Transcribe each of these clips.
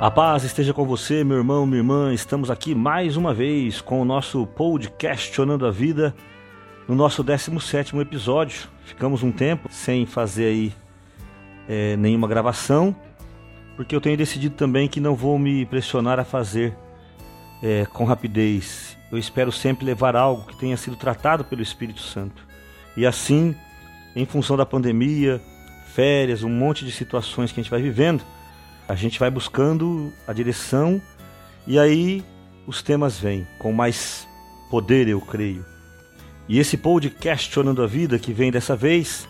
A paz esteja com você, meu irmão, minha irmã. Estamos aqui mais uma vez com o nosso podcast Questionando a Vida, no nosso 17 episódio. Ficamos um tempo sem fazer aí é, nenhuma gravação, porque eu tenho decidido também que não vou me pressionar a fazer é, com rapidez. Eu espero sempre levar algo que tenha sido tratado pelo Espírito Santo. E assim, em função da pandemia, férias, um monte de situações que a gente vai vivendo, a gente vai buscando a direção e aí os temas vêm com mais poder, eu creio. E esse podcast Questionando a Vida que vem dessa vez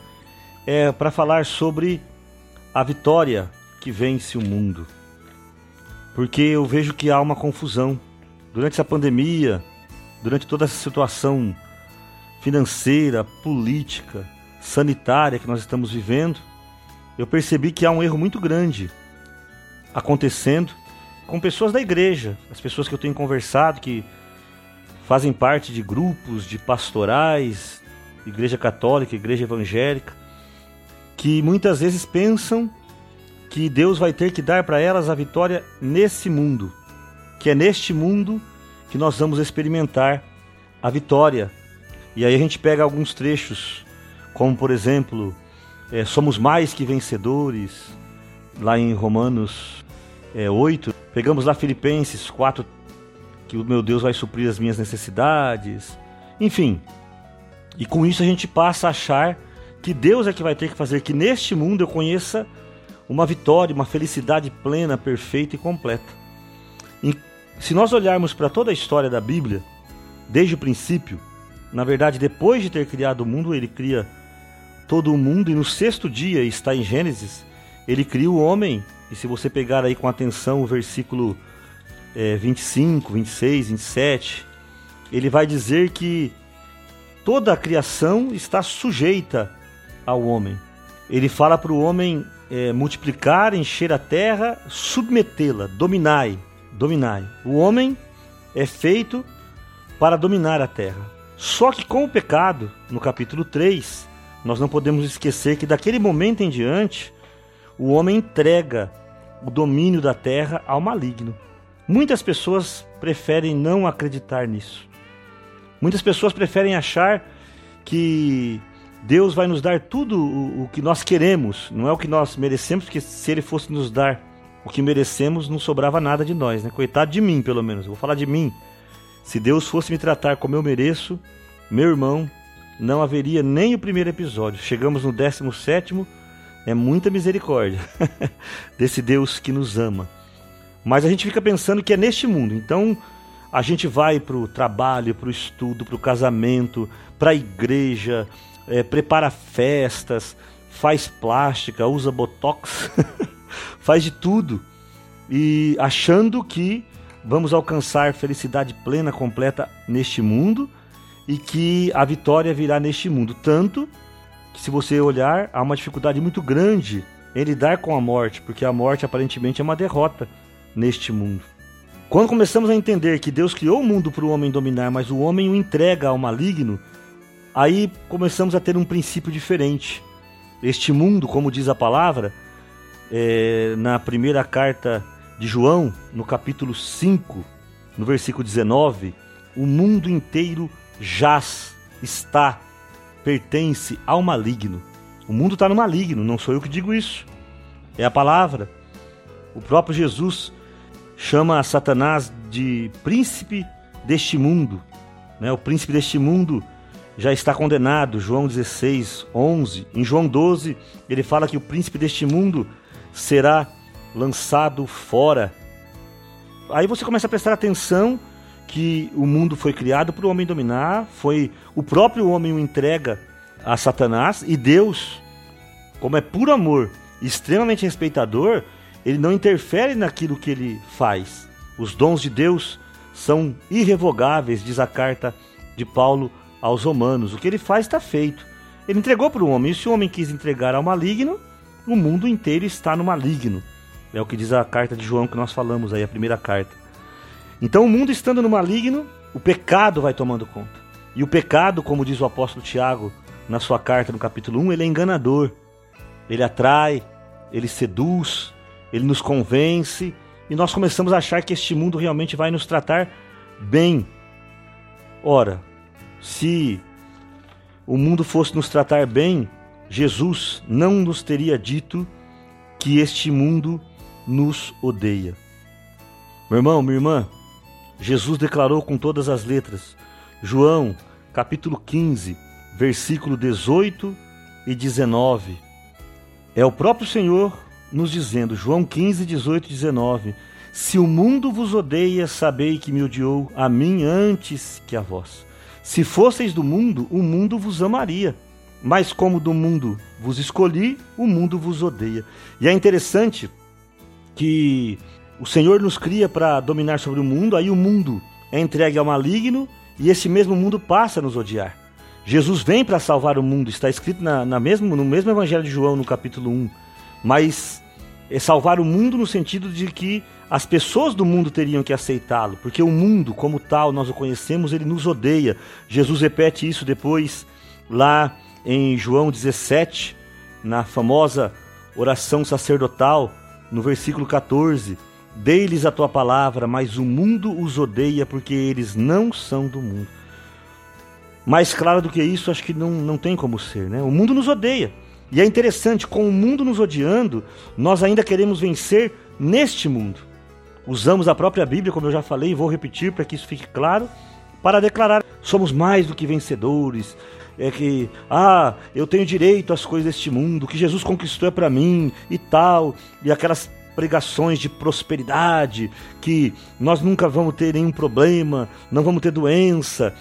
é para falar sobre a vitória que vence o mundo. Porque eu vejo que há uma confusão. Durante essa pandemia, durante toda essa situação financeira, política, sanitária que nós estamos vivendo, eu percebi que há um erro muito grande acontecendo com pessoas da igreja, as pessoas que eu tenho conversado, que fazem parte de grupos, de pastorais, igreja católica, igreja evangélica, que muitas vezes pensam que Deus vai ter que dar para elas a vitória nesse mundo, que é neste mundo que nós vamos experimentar a vitória. E aí a gente pega alguns trechos, como por exemplo, é, somos mais que vencedores, lá em Romanos é, 8, pegamos lá Filipenses 4, que o meu Deus vai suprir as minhas necessidades. Enfim, e com isso a gente passa a achar que Deus é que vai ter que fazer que neste mundo eu conheça uma vitória, uma felicidade plena, perfeita e completa. E se nós olharmos para toda a história da Bíblia, desde o princípio, na verdade, depois de ter criado o mundo, ele cria todo o mundo, e no sexto dia, está em Gênesis, ele cria o homem e se você pegar aí com atenção o versículo é, 25, 26, 27, ele vai dizer que toda a criação está sujeita ao homem. Ele fala para o homem é, multiplicar, encher a terra, submetê-la, dominai, dominai. O homem é feito para dominar a terra. Só que com o pecado, no capítulo 3, nós não podemos esquecer que daquele momento em diante, o homem entrega o domínio da terra ao maligno. Muitas pessoas preferem não acreditar nisso. Muitas pessoas preferem achar que Deus vai nos dar tudo o, que nós queremos, não é o que nós merecemos, porque se Ele fosse nos dar o que merecemos, não sobrava nada de nós, né? Coitado de mim, pelo menos. Eu vou falar de mim. Se Deus fosse me tratar como eu mereço, meu irmão, não haveria nem o primeiro episódio. Chegamos no 17 sétimo é muita misericórdia desse Deus que nos ama. Mas a gente fica pensando que é neste mundo. Então a gente vai para o trabalho, para o estudo, para o casamento, para a igreja, é, prepara festas, faz plástica, usa botox, faz de tudo. E achando que vamos alcançar felicidade plena, completa neste mundo e que a vitória virá neste mundo. Tanto que se você olhar, há uma dificuldade muito grande em lidar com a morte, porque a morte aparentemente é uma derrota neste mundo. Quando começamos a entender que Deus criou o mundo para o homem dominar, mas o homem o entrega ao maligno, aí começamos a ter um princípio diferente. Este mundo, como diz a palavra, é, na primeira carta de João, no capítulo 5, no versículo 19, o mundo inteiro jaz, está pertence ao maligno. O mundo está no maligno, não sou eu que digo isso. É a palavra. O próprio Jesus chama Satanás de príncipe deste mundo. Né? O príncipe deste mundo já está condenado, João 16, 11. Em João 12, ele fala que o príncipe deste mundo será lançado fora. Aí você começa a prestar atenção que o mundo foi criado para o homem dominar, foi o próprio homem o entrega a Satanás e Deus, como é puro amor, extremamente respeitador, ele não interfere naquilo que ele faz. Os dons de Deus são irrevogáveis, diz a carta de Paulo aos Romanos. O que ele faz está feito. Ele entregou para o homem, e se o homem quis entregar ao maligno, o mundo inteiro está no maligno. É o que diz a carta de João que nós falamos aí, a primeira carta. Então, o mundo estando no maligno, o pecado vai tomando conta. E o pecado, como diz o apóstolo Tiago na sua carta no capítulo 1, ele é enganador. Ele atrai, ele seduz, ele nos convence e nós começamos a achar que este mundo realmente vai nos tratar bem. Ora, se o mundo fosse nos tratar bem, Jesus não nos teria dito que este mundo nos odeia. Meu irmão, minha irmã, Jesus declarou com todas as letras, João, capítulo 15, versículo 18 e 19. É o próprio Senhor nos dizendo, João 15, 18 e 19: Se o mundo vos odeia, sabei que me odiou a mim antes que a vós. Se fosseis do mundo, o mundo vos amaria. Mas como do mundo vos escolhi, o mundo vos odeia. E é interessante que o Senhor nos cria para dominar sobre o mundo, aí o mundo é entregue ao maligno e esse mesmo mundo passa a nos odiar. Jesus vem para salvar o mundo, está escrito na, na mesmo, no mesmo Evangelho de João, no capítulo 1. Mas é salvar o mundo no sentido de que as pessoas do mundo teriam que aceitá-lo, porque o mundo, como tal, nós o conhecemos, ele nos odeia. Jesus repete isso depois lá em João 17, na famosa oração sacerdotal, no versículo 14: Dei-lhes a tua palavra, mas o mundo os odeia porque eles não são do mundo. Mais claro do que isso, acho que não, não tem como ser, né? O mundo nos odeia. E é interessante, com o mundo nos odiando, nós ainda queremos vencer neste mundo. Usamos a própria Bíblia, como eu já falei, e vou repetir para que isso fique claro, para declarar: somos mais do que vencedores. É que, ah, eu tenho direito às coisas deste mundo, que Jesus conquistou é para mim e tal, e aquelas pregações de prosperidade, que nós nunca vamos ter nenhum problema, não vamos ter doença,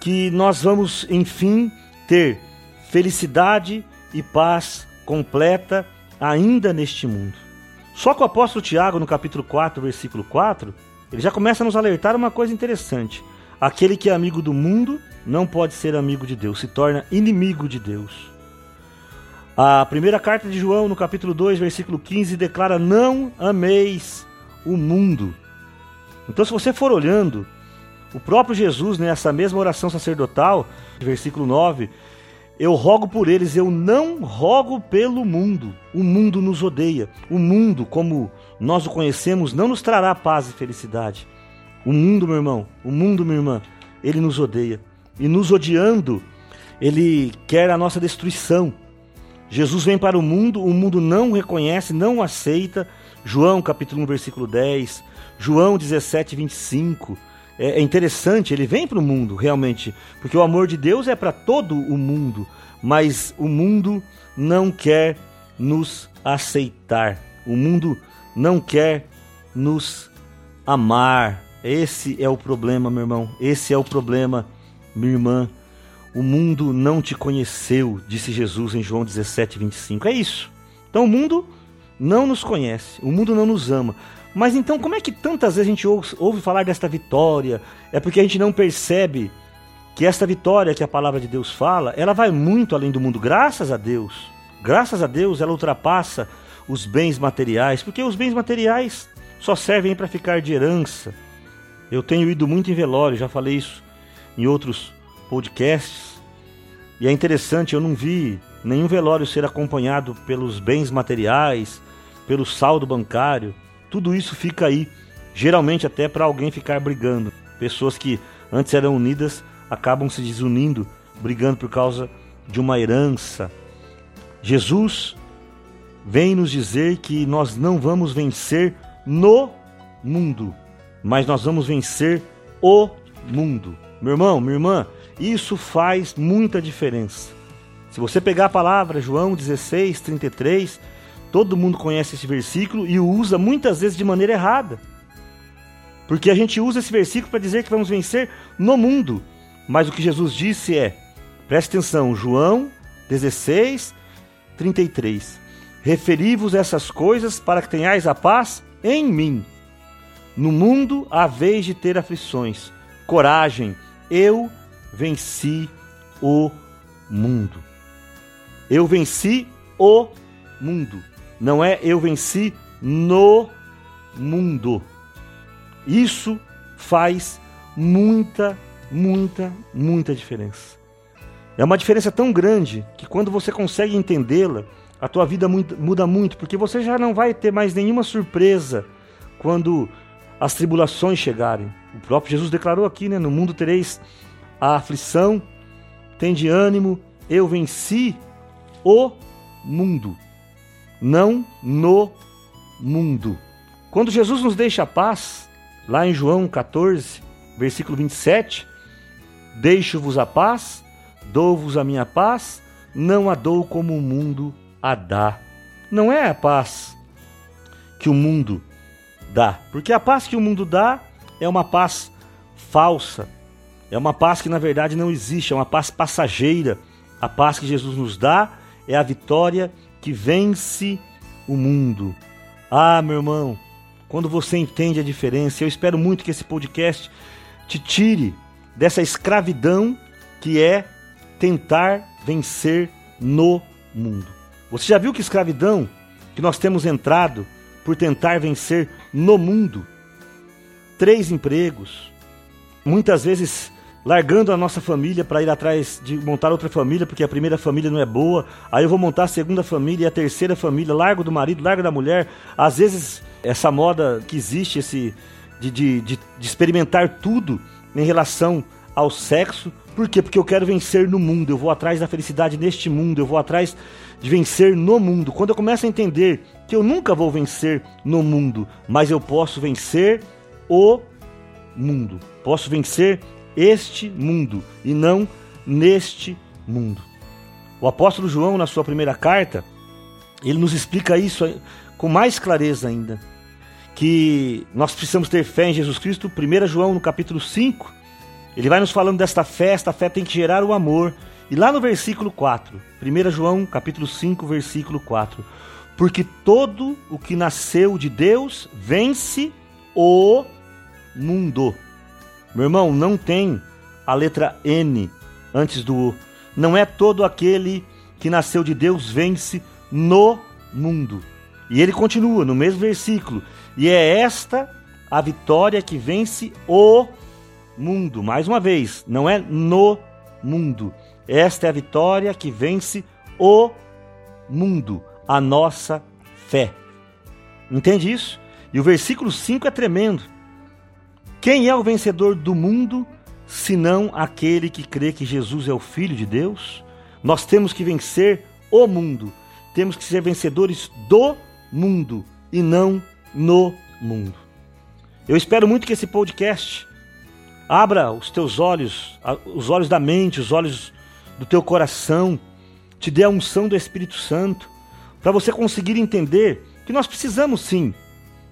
que nós vamos, enfim, ter felicidade e paz completa ainda neste mundo. Só que o apóstolo Tiago, no capítulo 4, versículo 4, ele já começa a nos alertar uma coisa interessante. Aquele que é amigo do mundo não pode ser amigo de Deus, se torna inimigo de Deus. A primeira carta de João, no capítulo 2, versículo 15, declara: Não ameis o mundo. Então, se você for olhando, o próprio Jesus, nessa né, mesma oração sacerdotal, versículo 9, eu rogo por eles, eu não rogo pelo mundo. O mundo nos odeia. O mundo, como nós o conhecemos, não nos trará paz e felicidade. O mundo, meu irmão, o mundo, minha irmã, ele nos odeia. E nos odiando, ele quer a nossa destruição. Jesus vem para o mundo, o mundo não o reconhece, não o aceita. João capítulo 1, versículo 10, João 17, 25 é, é interessante, ele vem para o mundo realmente, porque o amor de Deus é para todo o mundo, mas o mundo não quer nos aceitar, o mundo não quer nos amar. Esse é o problema, meu irmão, esse é o problema, minha irmã. O mundo não te conheceu, disse Jesus em João 17, 25. É isso. Então o mundo não nos conhece, o mundo não nos ama. Mas então, como é que tantas vezes a gente ouve falar desta vitória? É porque a gente não percebe que esta vitória que a palavra de Deus fala, ela vai muito além do mundo, graças a Deus. Graças a Deus ela ultrapassa os bens materiais, porque os bens materiais só servem para ficar de herança. Eu tenho ido muito em velório, já falei isso em outros podcasts. E é interessante, eu não vi nenhum velório ser acompanhado pelos bens materiais, pelo saldo bancário tudo isso fica aí, geralmente até para alguém ficar brigando. Pessoas que antes eram unidas acabam se desunindo, brigando por causa de uma herança. Jesus vem nos dizer que nós não vamos vencer no mundo, mas nós vamos vencer o mundo. Meu irmão, minha irmã, isso faz muita diferença. Se você pegar a palavra João 16, 33, Todo mundo conhece esse versículo e o usa muitas vezes de maneira errada. Porque a gente usa esse versículo para dizer que vamos vencer no mundo. Mas o que Jesus disse é: preste atenção, João 16, 33. Referi-vos essas coisas para que tenhais a paz em mim. No mundo há vez de ter aflições. Coragem, eu venci o mundo. Eu venci o mundo. Não é eu venci no mundo. Isso faz muita, muita, muita diferença. É uma diferença tão grande que quando você consegue entendê-la, a tua vida muda muito, porque você já não vai ter mais nenhuma surpresa quando as tribulações chegarem. O próprio Jesus declarou aqui, né? No mundo tereis a aflição, tem de ânimo, eu venci o mundo, não no mundo. Quando Jesus nos deixa a paz, lá em João 14, versículo 27, deixo-vos a paz, dou-vos a minha paz, não a dou como o mundo a dá. Não é a paz que o mundo dá, porque a paz que o mundo dá é uma paz falsa, é uma paz que na verdade não existe, é uma paz passageira. A paz que Jesus nos dá é a vitória que vence o mundo. Ah, meu irmão, quando você entende a diferença, eu espero muito que esse podcast te tire dessa escravidão que é tentar vencer no mundo. Você já viu que escravidão que nós temos entrado por tentar vencer no mundo? Três empregos, muitas vezes largando a nossa família para ir atrás de montar outra família, porque a primeira família não é boa, aí eu vou montar a segunda família e a terceira família, largo do marido, largo da mulher. Às vezes, essa moda que existe, esse de, de, de, de experimentar tudo em relação ao sexo. Por quê? Porque eu quero vencer no mundo, eu vou atrás da felicidade neste mundo, eu vou atrás de vencer no mundo. Quando eu começo a entender que eu nunca vou vencer no mundo, mas eu posso vencer o mundo. Posso vencer este mundo e não neste mundo. O apóstolo João, na sua primeira carta, ele nos explica isso com mais clareza ainda. Que nós precisamos ter fé em Jesus Cristo. 1 João, no capítulo 5, ele vai nos falando desta fé, esta fé tem que gerar o amor. E lá no versículo 4, 1 João, capítulo 5, versículo 4. Porque todo o que nasceu de Deus vence o mundo. Meu irmão, não tem a letra N antes do O. Não é todo aquele que nasceu de Deus vence no mundo. E ele continua no mesmo versículo. E é esta a vitória que vence o mundo. Mais uma vez, não é no mundo. Esta é a vitória que vence o mundo, a nossa fé. Entende isso? E o versículo 5 é tremendo. Quem é o vencedor do mundo, senão aquele que crê que Jesus é o Filho de Deus? Nós temos que vencer o mundo. Temos que ser vencedores do mundo e não no mundo. Eu espero muito que esse podcast abra os teus olhos, os olhos da mente, os olhos do teu coração, te dê a unção do Espírito Santo, para você conseguir entender que nós precisamos sim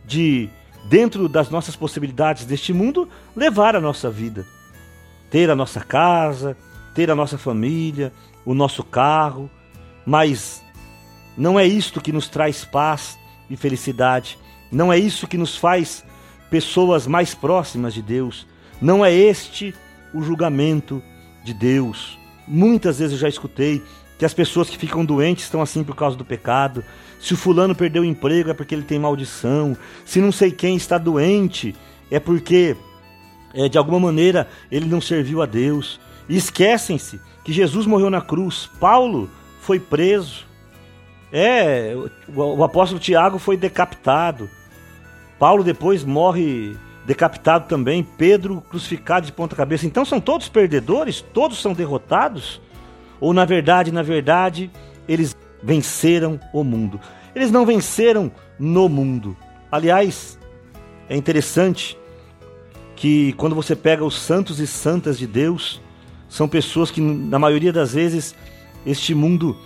de dentro das nossas possibilidades deste mundo, levar a nossa vida. Ter a nossa casa, ter a nossa família, o nosso carro, mas não é isto que nos traz paz e felicidade, não é isso que nos faz pessoas mais próximas de Deus, não é este o julgamento de Deus. Muitas vezes eu já escutei que as pessoas que ficam doentes estão assim por causa do pecado. Se o fulano perdeu o emprego é porque ele tem maldição. Se não sei quem está doente é porque é, de alguma maneira ele não serviu a Deus. E esquecem-se que Jesus morreu na cruz. Paulo foi preso. É, o, apóstolo Tiago foi decapitado. Paulo depois morre decapitado também. Pedro crucificado de ponta cabeça. Então são todos perdedores? Todos são derrotados? Ou na verdade, na verdade, eles venceram o mundo. Eles não venceram no mundo. Aliás, é interessante que quando você pega os santos e santas de Deus, são pessoas que, na maioria das vezes, este mundo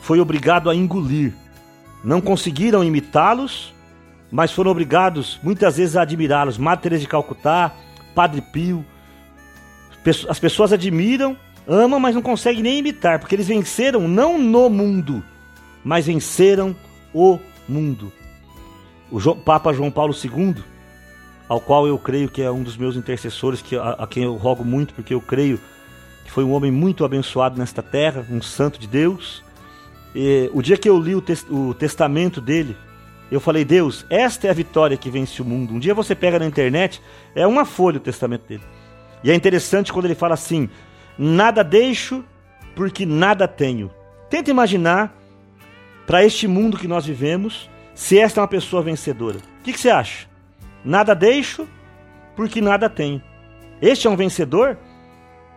foi obrigado a engolir. Não conseguiram imitá-los, mas foram obrigados muitas vezes a admirá-los. Madre Teresa de Calcutá, Padre Pio. As pessoas admiram Ama, mas não consegue nem imitar, porque eles venceram não no mundo, mas venceram o mundo. O Papa João Paulo II, ao qual eu creio que é um dos meus intercessores, que, a, a quem eu rogo muito, porque eu creio que foi um homem muito abençoado nesta terra, um santo de Deus. E, o dia que eu li o, te o testamento dele, eu falei, Deus, esta é a vitória que vence o mundo. Um dia você pega na internet, é uma folha o testamento dele. E é interessante quando ele fala assim: Nada deixo porque nada tenho. Tenta imaginar para este mundo que nós vivemos se esta é uma pessoa vencedora. O que, que você acha? nada deixo, porque nada tenho. Este é um vencedor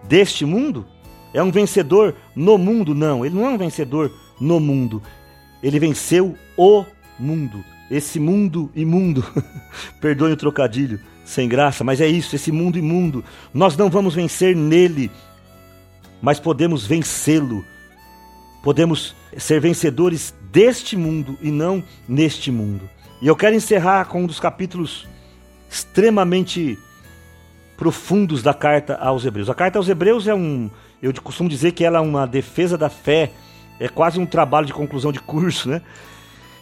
deste mundo? É um vencedor no mundo? Não, ele não é um vencedor no mundo. Ele venceu o mundo. Esse mundo imundo. Perdoe o trocadilho sem graça, mas é isso, esse mundo imundo. Nós não vamos vencer nele, mas podemos vencê-lo. Podemos ser vencedores deste mundo e não neste mundo. E eu quero encerrar com um dos capítulos extremamente profundos da carta aos Hebreus. A carta aos Hebreus é um, eu costumo dizer que ela é uma defesa da fé, é quase um trabalho de conclusão de curso, né?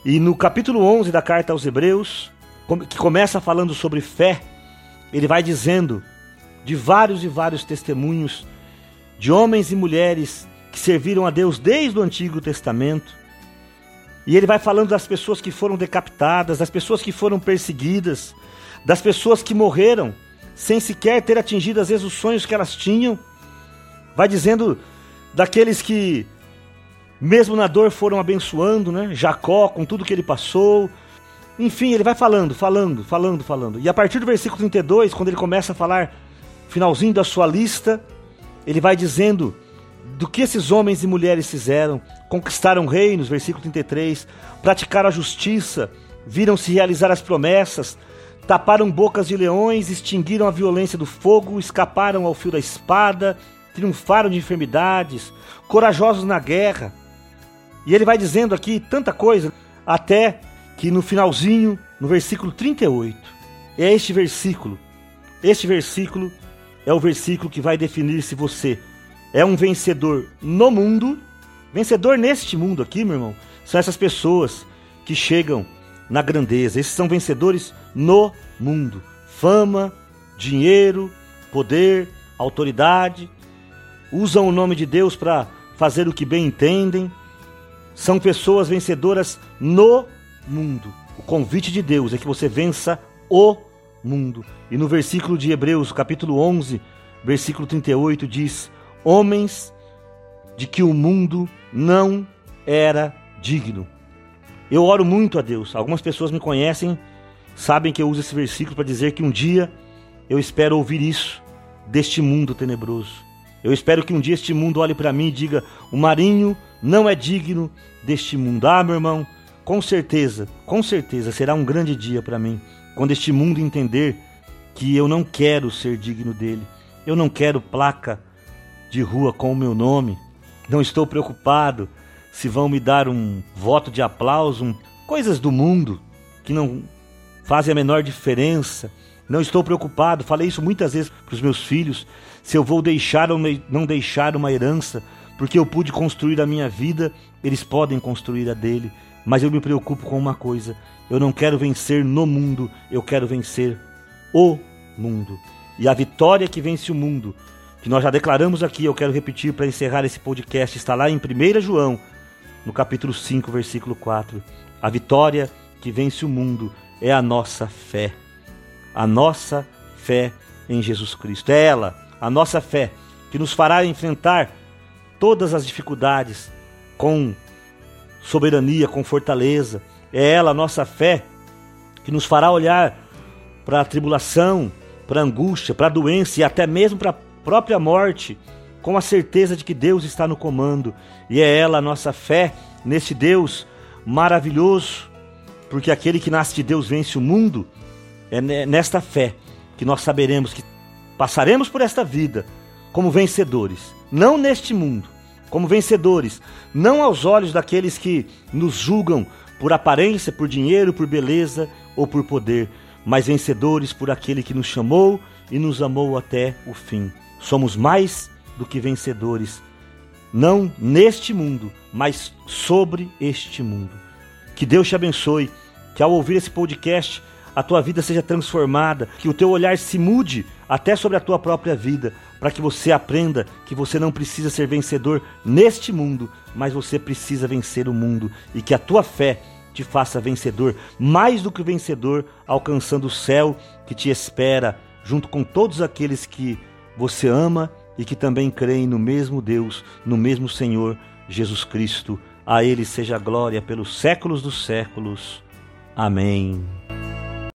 E no capítulo 11 da carta aos Hebreus, que começa falando sobre fé, ele vai dizendo de vários e vários testemunhos de homens e mulheres que serviram a Deus desde o Antigo Testamento. E ele vai falando das pessoas que foram decapitadas, das pessoas que foram perseguidas, das pessoas que morreram sem sequer ter atingido às vezes os sonhos que elas tinham. Vai dizendo daqueles que mesmo na dor foram abençoando, né? Jacó com tudo que ele passou. Enfim, ele vai falando, falando, falando, falando. E a partir do versículo 32, quando ele começa a falar finalzinho da sua lista, ele vai dizendo do que esses homens e mulheres fizeram, conquistaram reinos, versículo 33, praticaram a justiça, viram-se realizar as promessas, taparam bocas de leões, extinguiram a violência do fogo, escaparam ao fio da espada, triunfaram de enfermidades, corajosos na guerra. E ele vai dizendo aqui tanta coisa, até que no finalzinho, no versículo 38, é este versículo. Este versículo é o versículo que vai definir se você é um vencedor no mundo, vencedor neste mundo aqui, meu irmão. São essas pessoas que chegam na grandeza. Esses são vencedores no mundo. Fama, dinheiro, poder, autoridade, usam o nome de Deus para fazer o que bem entendem, são pessoas vencedoras no mundo. O convite de Deus é que você vença o mundo. E no versículo de Hebreus, capítulo 11, versículo 38 diz: Homens de que o mundo não era digno. Eu oro muito a Deus. Algumas pessoas me conhecem, sabem que eu uso esse versículo para dizer que um dia eu espero ouvir isso deste mundo tenebroso. Eu espero que um dia este mundo olhe para mim e diga: o Marinho não é digno deste mundo. Ah, meu irmão, com certeza, com certeza será um grande dia para mim quando este mundo entender que eu não quero ser digno dele. Eu não quero placa de rua com o meu nome. Não estou preocupado se vão me dar um voto de aplauso, um... coisas do mundo que não fazem a menor diferença. Não estou preocupado, falei isso muitas vezes para os meus filhos se eu vou deixar ou não deixar uma herança, porque eu pude construir a minha vida, eles podem construir a dele. Mas eu me preocupo com uma coisa: eu não quero vencer no mundo, eu quero vencer o mundo. E a vitória que vence o mundo, que nós já declaramos aqui, eu quero repetir para encerrar esse podcast, está lá em 1 João, no capítulo 5, versículo 4. A vitória que vence o mundo é a nossa fé. A nossa fé em Jesus Cristo. É ela a nossa fé, que nos fará enfrentar todas as dificuldades com soberania, com fortaleza. É ela, a nossa fé, que nos fará olhar para a tribulação, para a angústia, para a doença e até mesmo para a própria morte, com a certeza de que Deus está no comando. E é ela a nossa fé nesse Deus maravilhoso, porque aquele que nasce de Deus vence o mundo. É nesta fé que nós saberemos que Passaremos por esta vida como vencedores, não neste mundo, como vencedores, não aos olhos daqueles que nos julgam por aparência, por dinheiro, por beleza ou por poder, mas vencedores por aquele que nos chamou e nos amou até o fim. Somos mais do que vencedores, não neste mundo, mas sobre este mundo. Que Deus te abençoe, que ao ouvir esse podcast a tua vida seja transformada, que o teu olhar se mude até sobre a tua própria vida, para que você aprenda que você não precisa ser vencedor neste mundo, mas você precisa vencer o mundo e que a tua fé te faça vencedor, mais do que vencedor, alcançando o céu que te espera, junto com todos aqueles que você ama e que também creem no mesmo Deus, no mesmo Senhor Jesus Cristo. A Ele seja glória pelos séculos dos séculos. Amém.